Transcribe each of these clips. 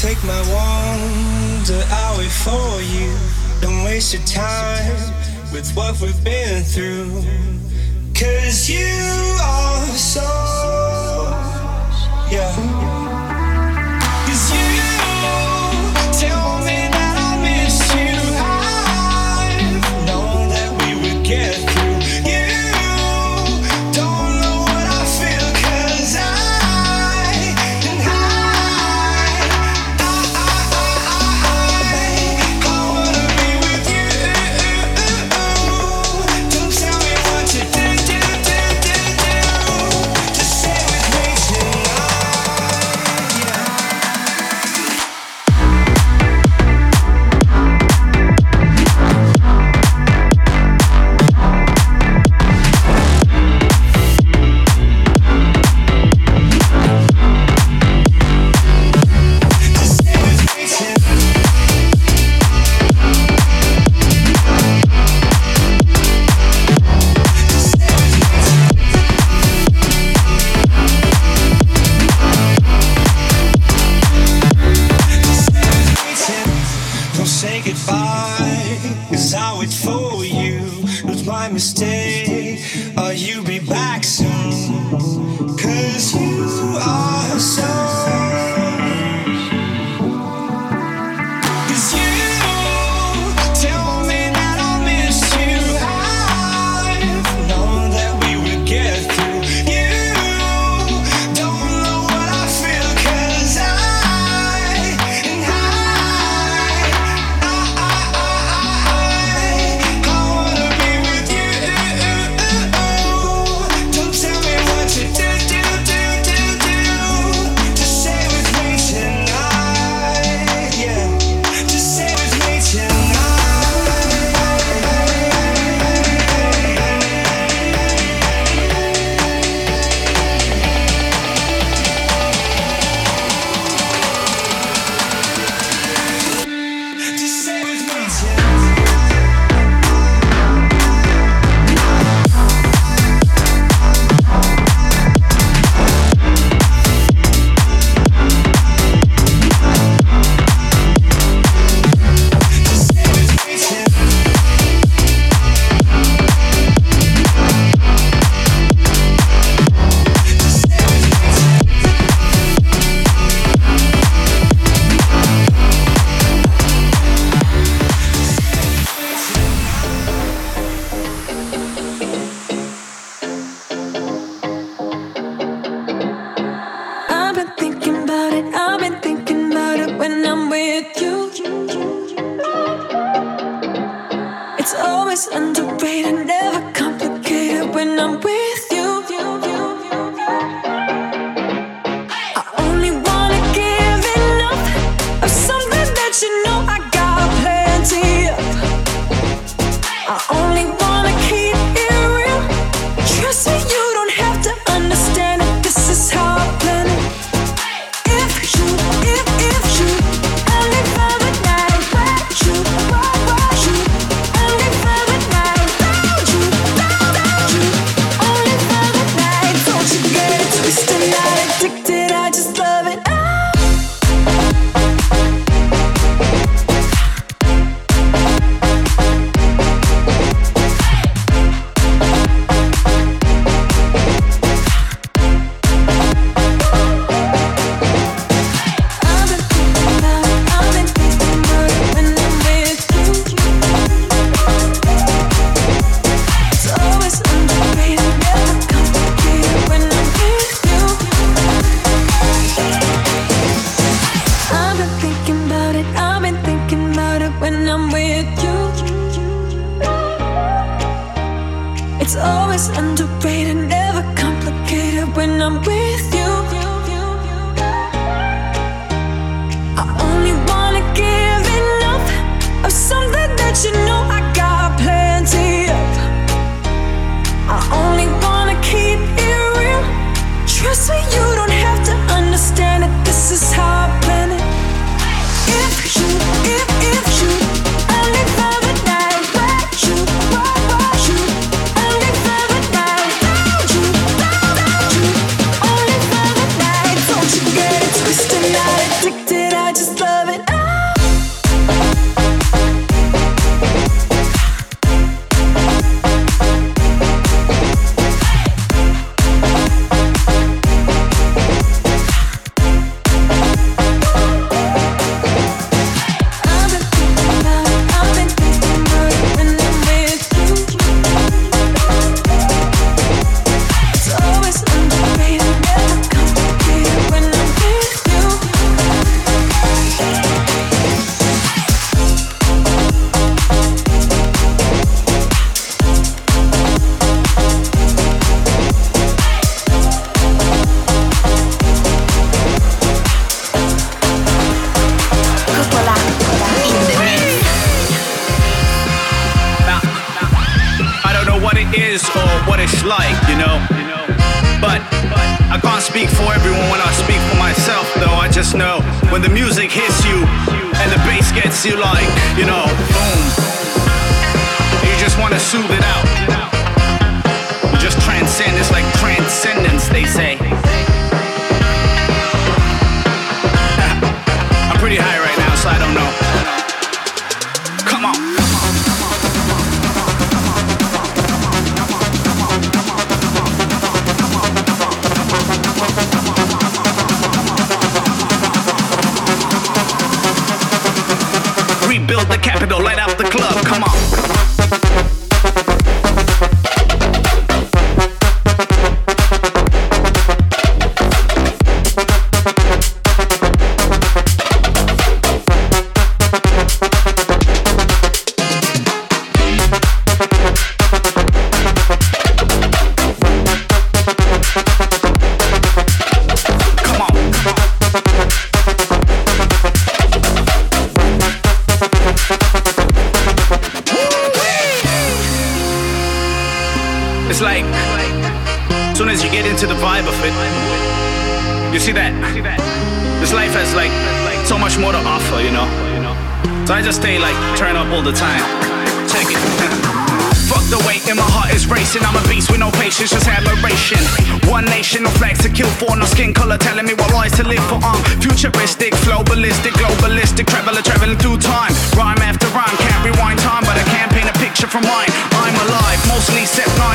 Take my wonder, I'll for you. Don't waste your time with what we've been through. Cause you are so, yeah.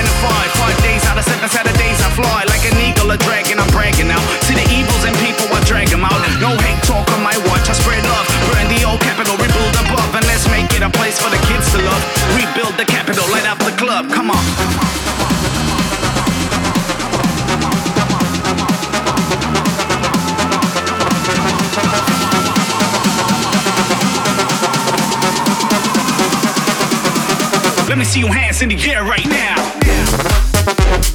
Nine to five. Five days out of seven Saturdays I fly like an eagle, a dragon. I'm bragging now. See the evils in people, I drag them out. No hate talk on my watch, I spread love. Burn the old capital, rebuild above, and let's make it a place for the kids to love. Rebuild the capital, light up the club. Come on. Let me see your hands in the air right now. Come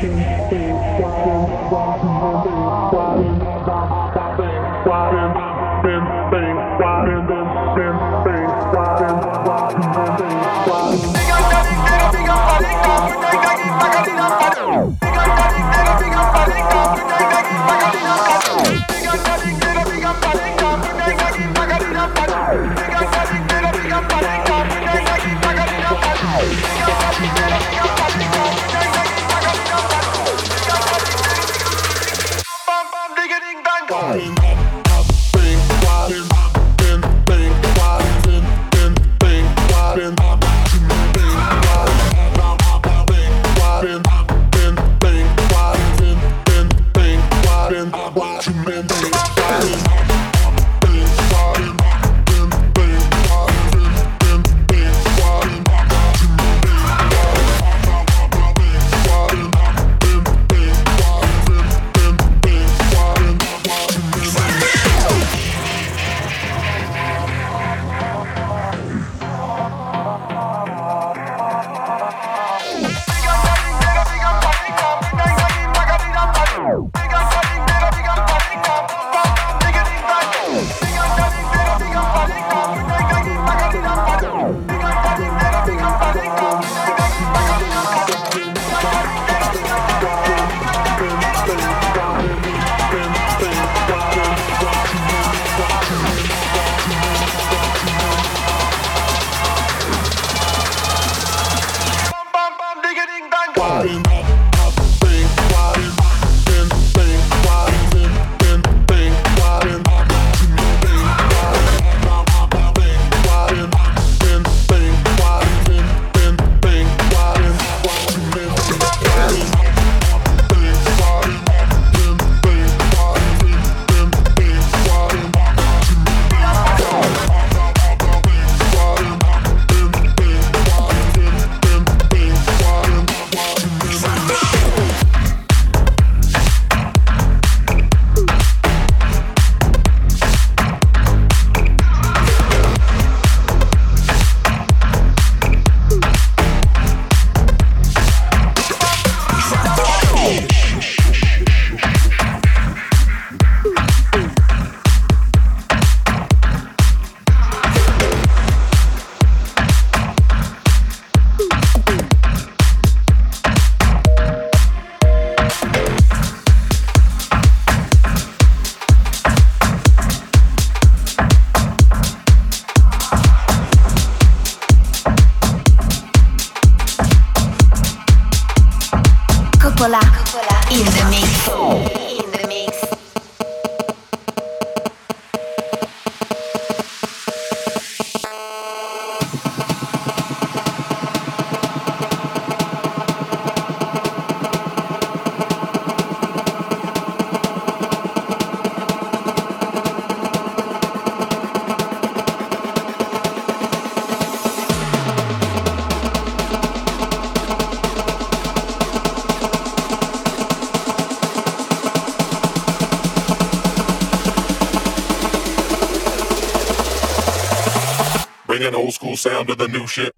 Bing, of the new shit.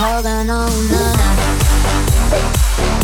holding on oh, up.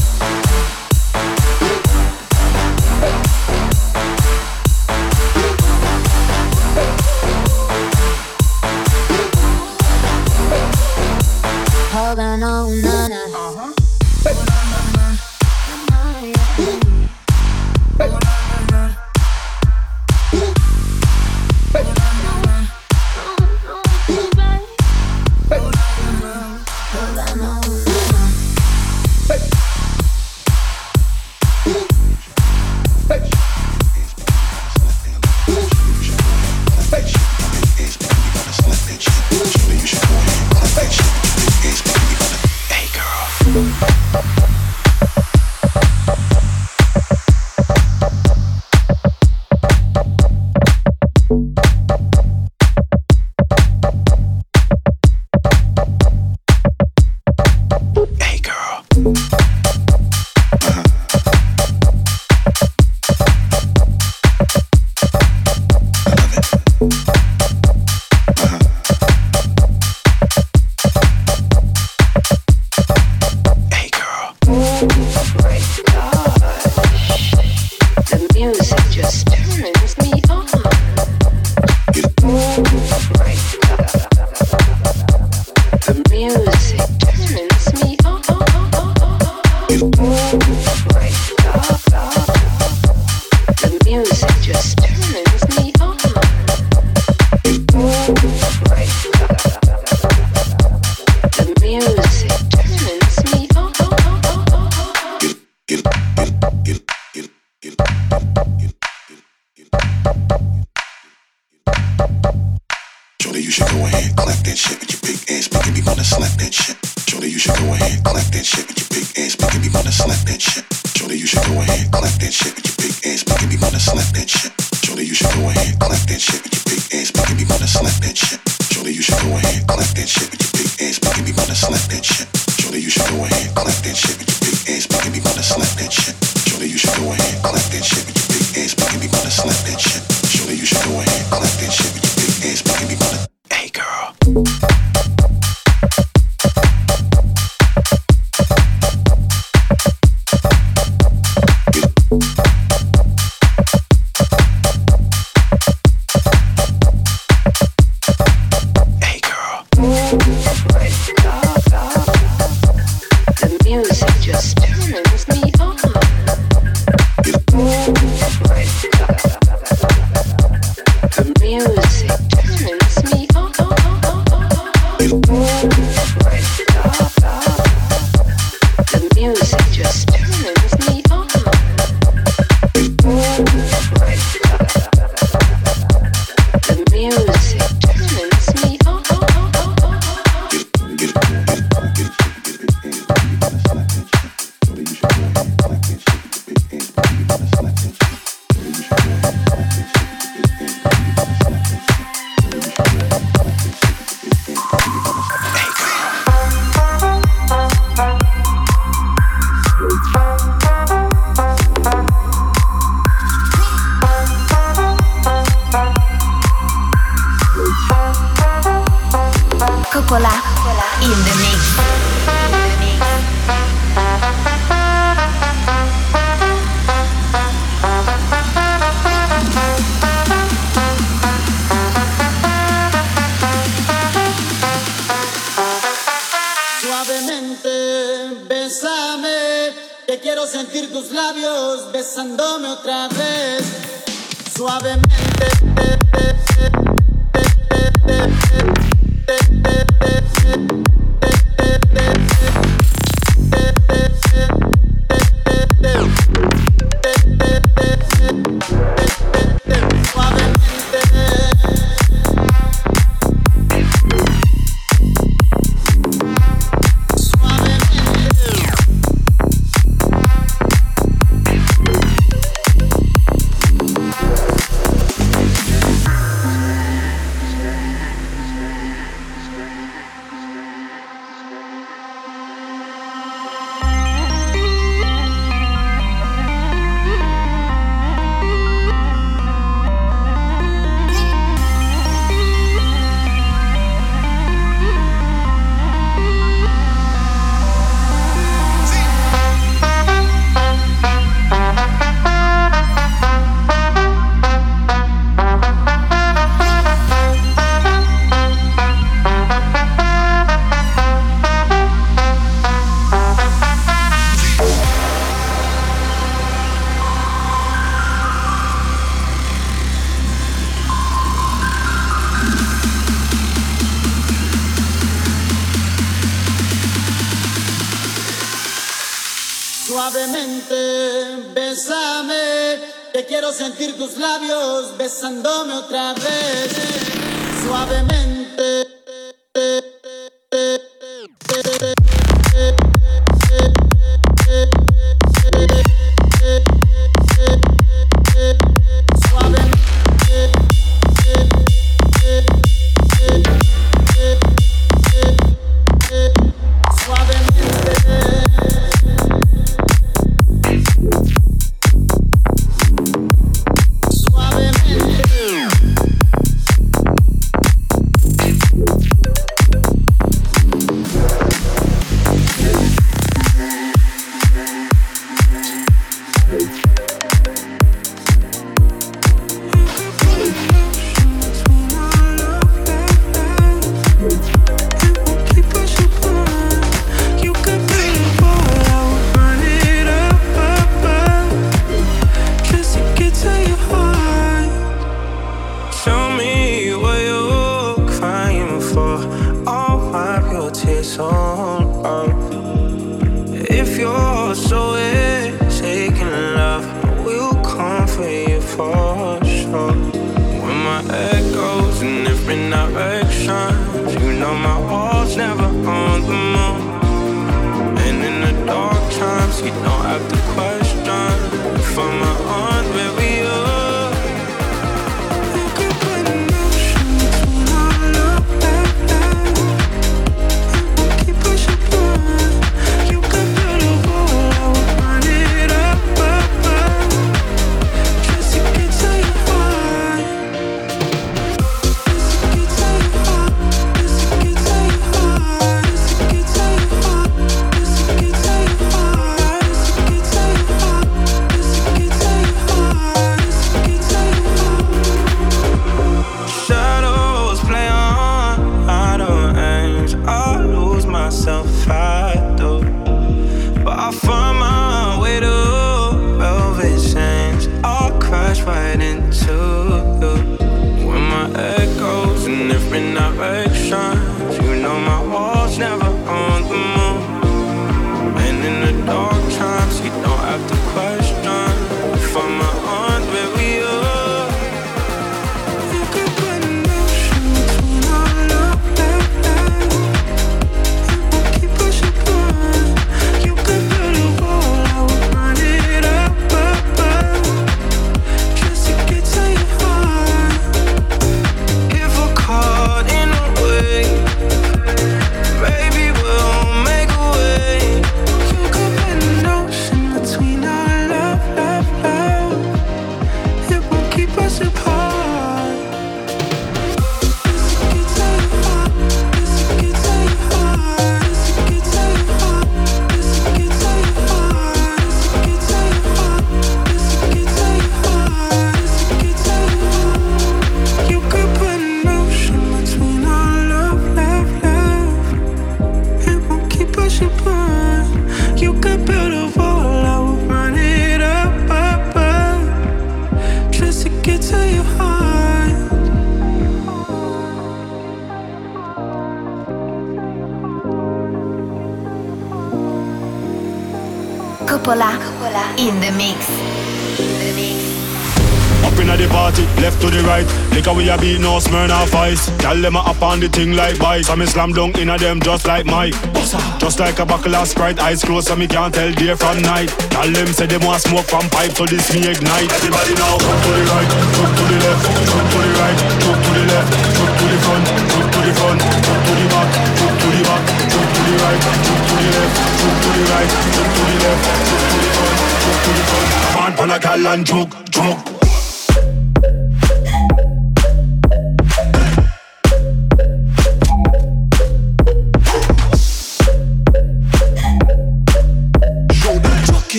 Shorty, you should go ahead, clap that shit with your big ass, making me wanna slap that shit. Shorty, you should go ahead, clap that shit with your big ass, making me wanna slap that shit. Shorty, you should go ahead, clap that shit with your big ass, making me wanna slap that shit. Shorty, you should go ahead, clap that shit with your big ass, making me wanna slap that shit. Shorty, you should go ahead, clap that shit with your big ass, making me wanna slap that shit. Shorty, you should go ahead, clap that shit with your big ass, making me wanna slap that shit. Shorty, you should go ahead, clap that shit with your big ass, making me wanna slap that shit. Shorty, you should go ahead, clap that shit with your big ass, making me wanna Hey girl. tus labios besándome otra vez, suavemente. Suavemente. We a beat no smirn Smirnoff Ice. Tell them up on the thing like bites. I'm slam dunk in a them just like Mike. Just like a buckle of Sprite, eyes closed so me can't tell day from night. Tell them say them want smoke from pipe, so this me ignite. Everybody now, jump to the right, jump to the left, jump to the right, jump to the left, jump to the front, jump to the front, jump to the back, jump to the back, jump to the right, jump to the left, jump to the right, jump to the left, jump to the front, jump to the front. On, pan a gal and joke, joke.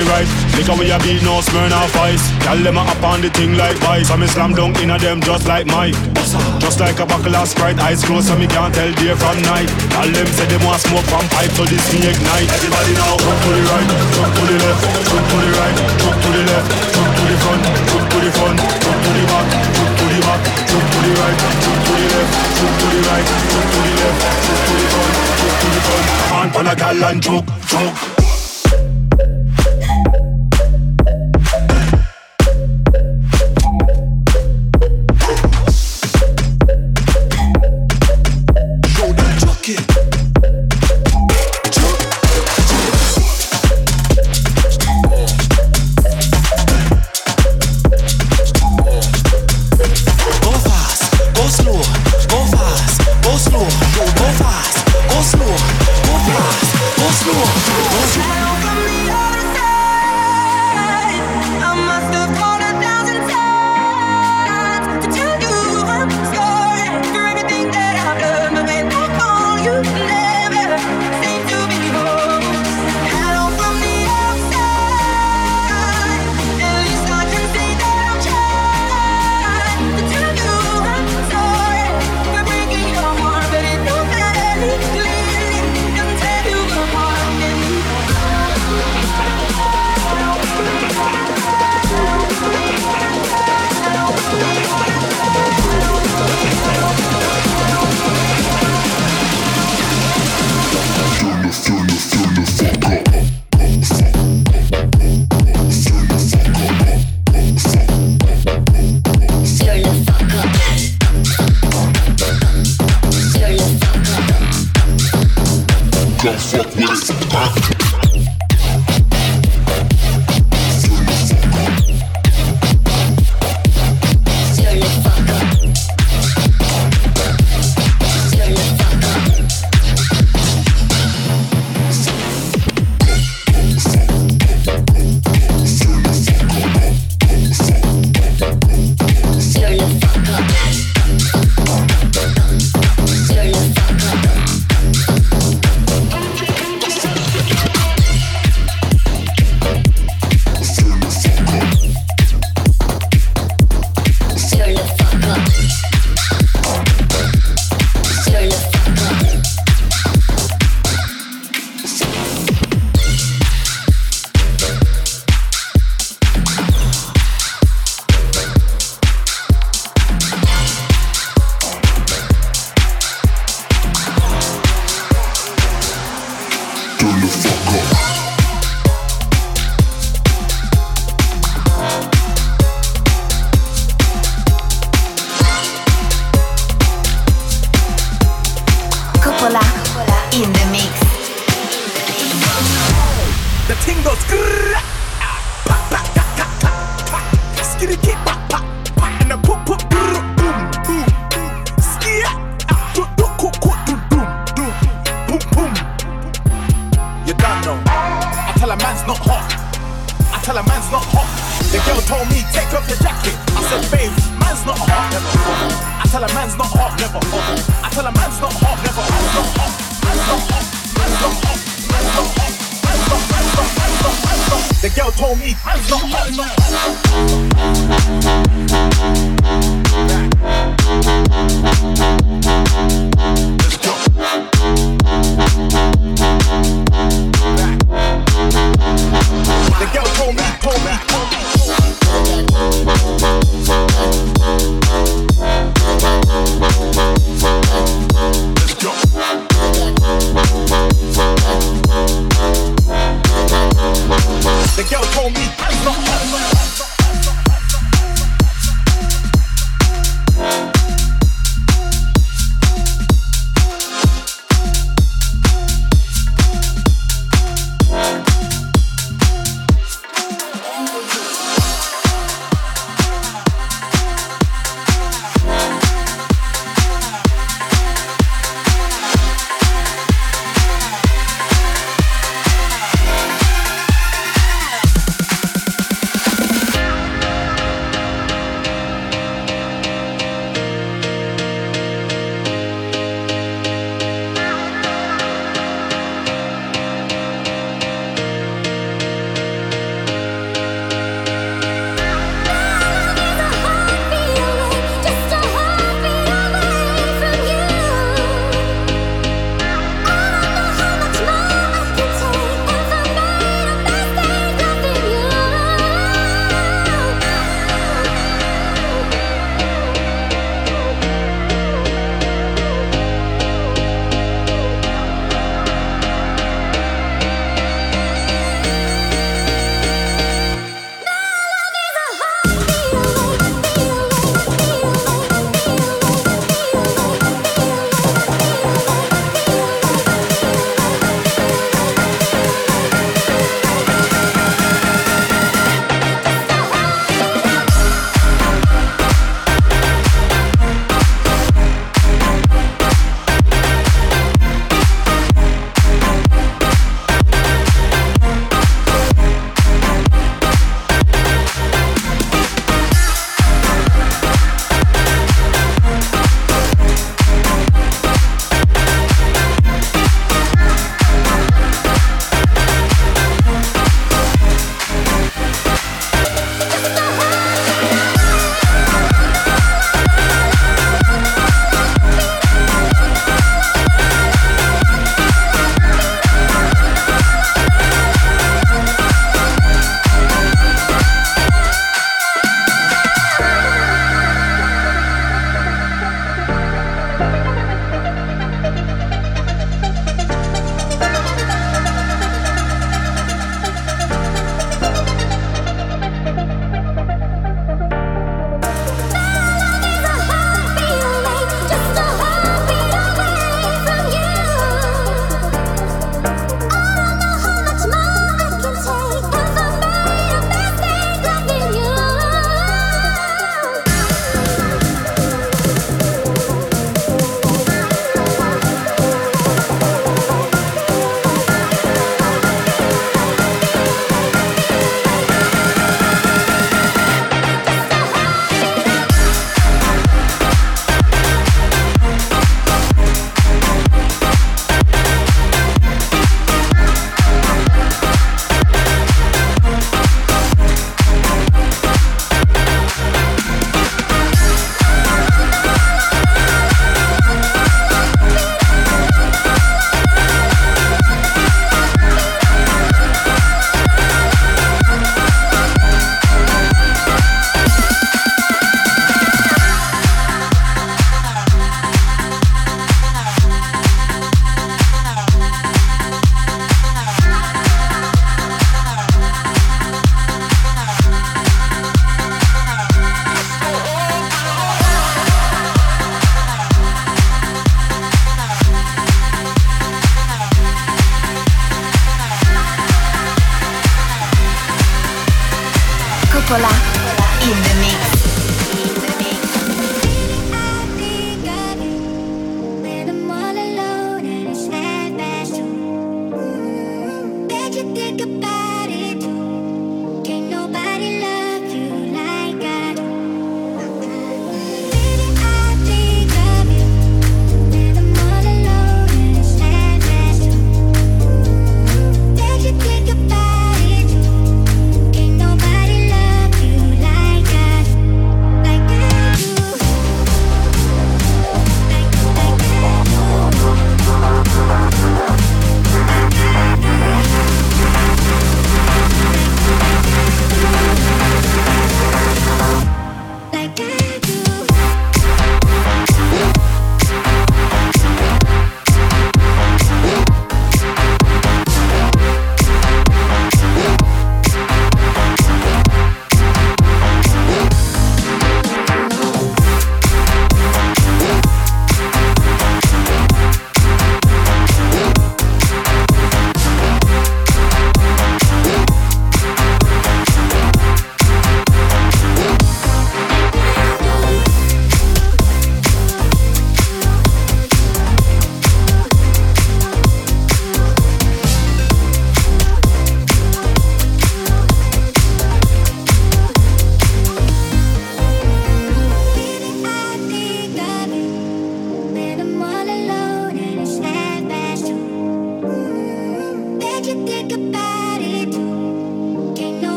The right. How we a beat, no Smirnoff Ice. Girl, them a up on the thing like vice. I me slam dunk inna them just like Mike. Just like a buckle of Sprite, eyes closed so me can't tell day from night. All them say them want smoke from pipe, so this me ignite. Everybody now, jump to the right, jump to the left, jump to the right, jump to the left, jump to the front, jump to the front, jump to the back, jump to the back, jump to the right, jump to the left, jump to the right, jump to the left, jump to the front, jump to the front. Come on, pan a gal and choke, choke. motherfucker.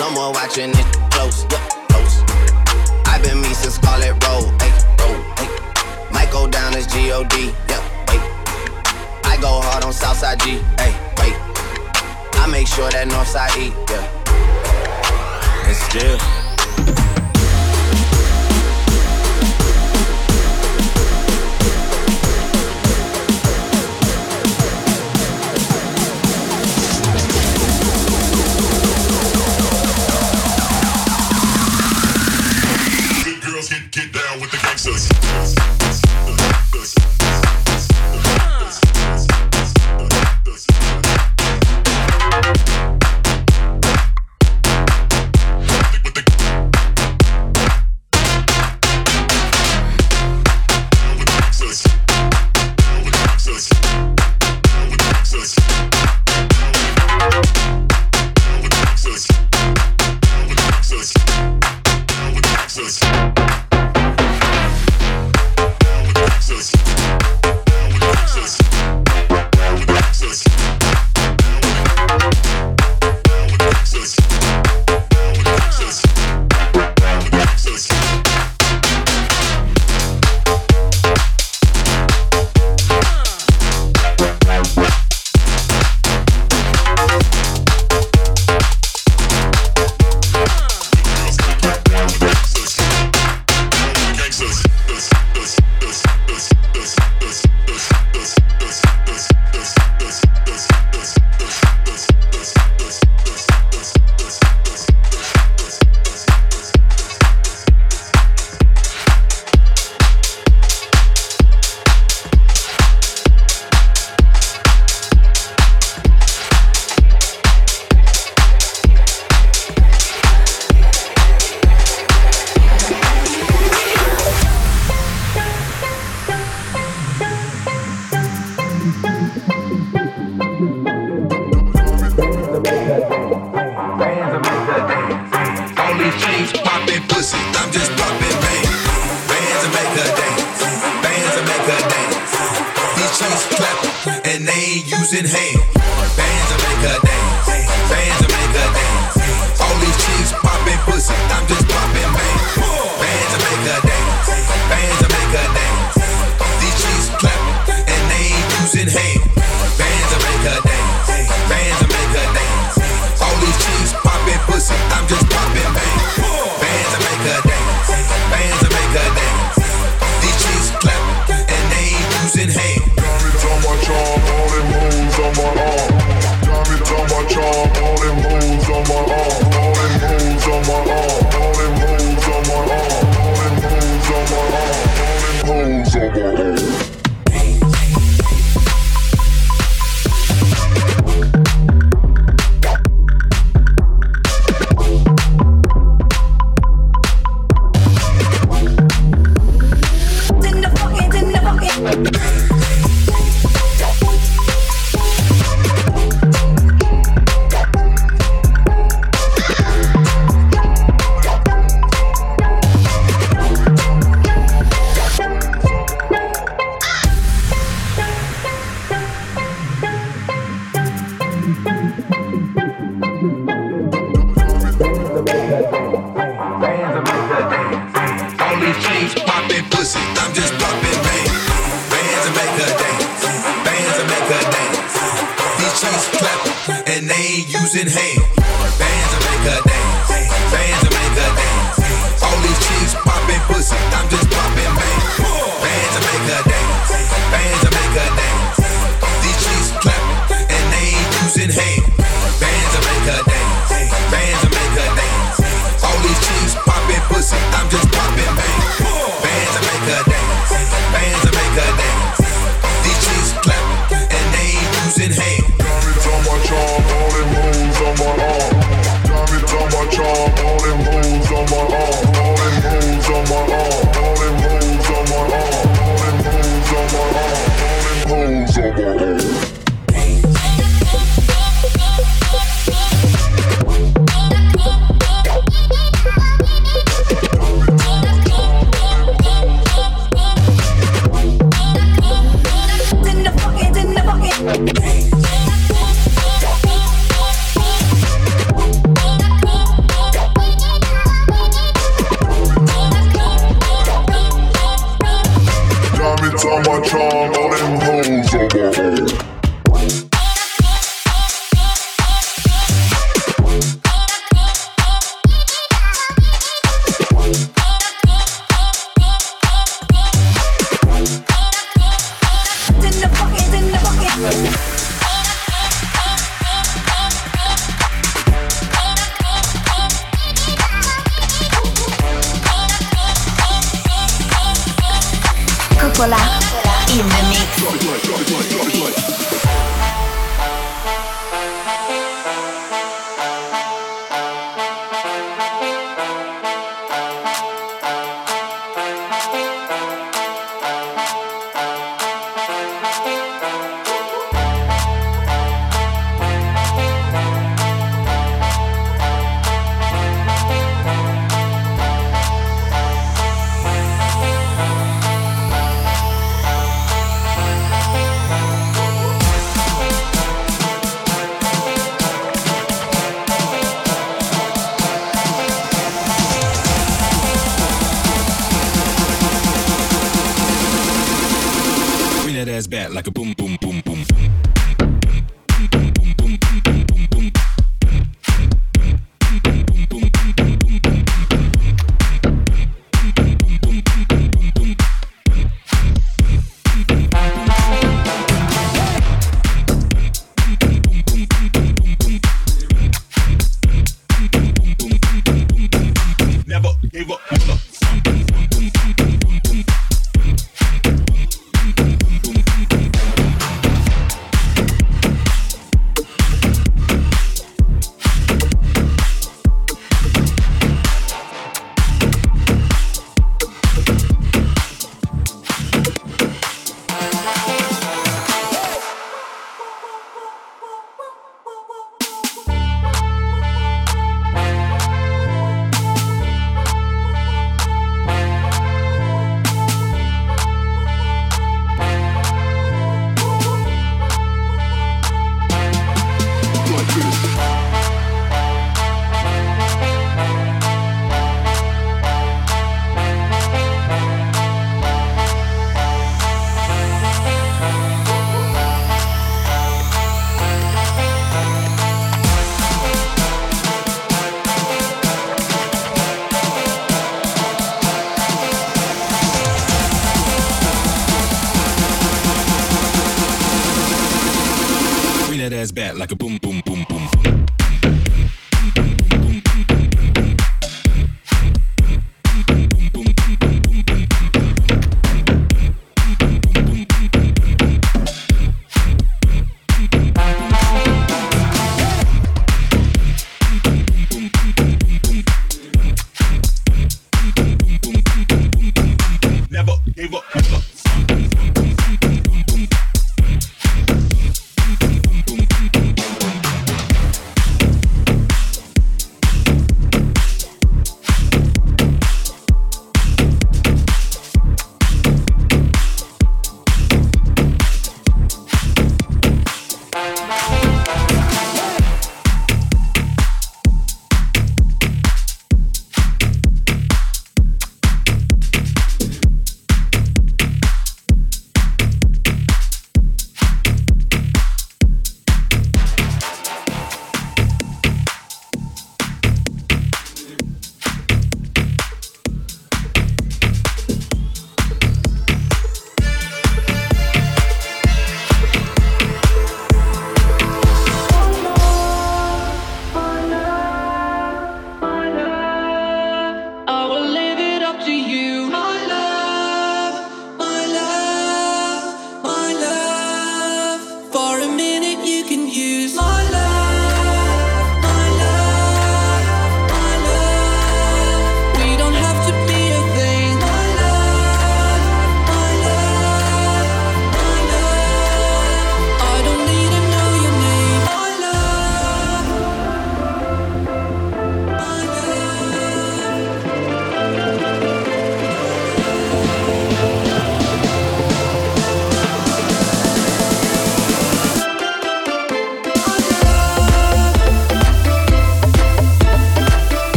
Someone watching it close, yeah, close. I've been me since Scarlet Road, hey, road, hey. Might go down as G-O-D, yeah, wait. I go hard on Southside G, hey, wait. I make sure that Northside E, yeah. And still.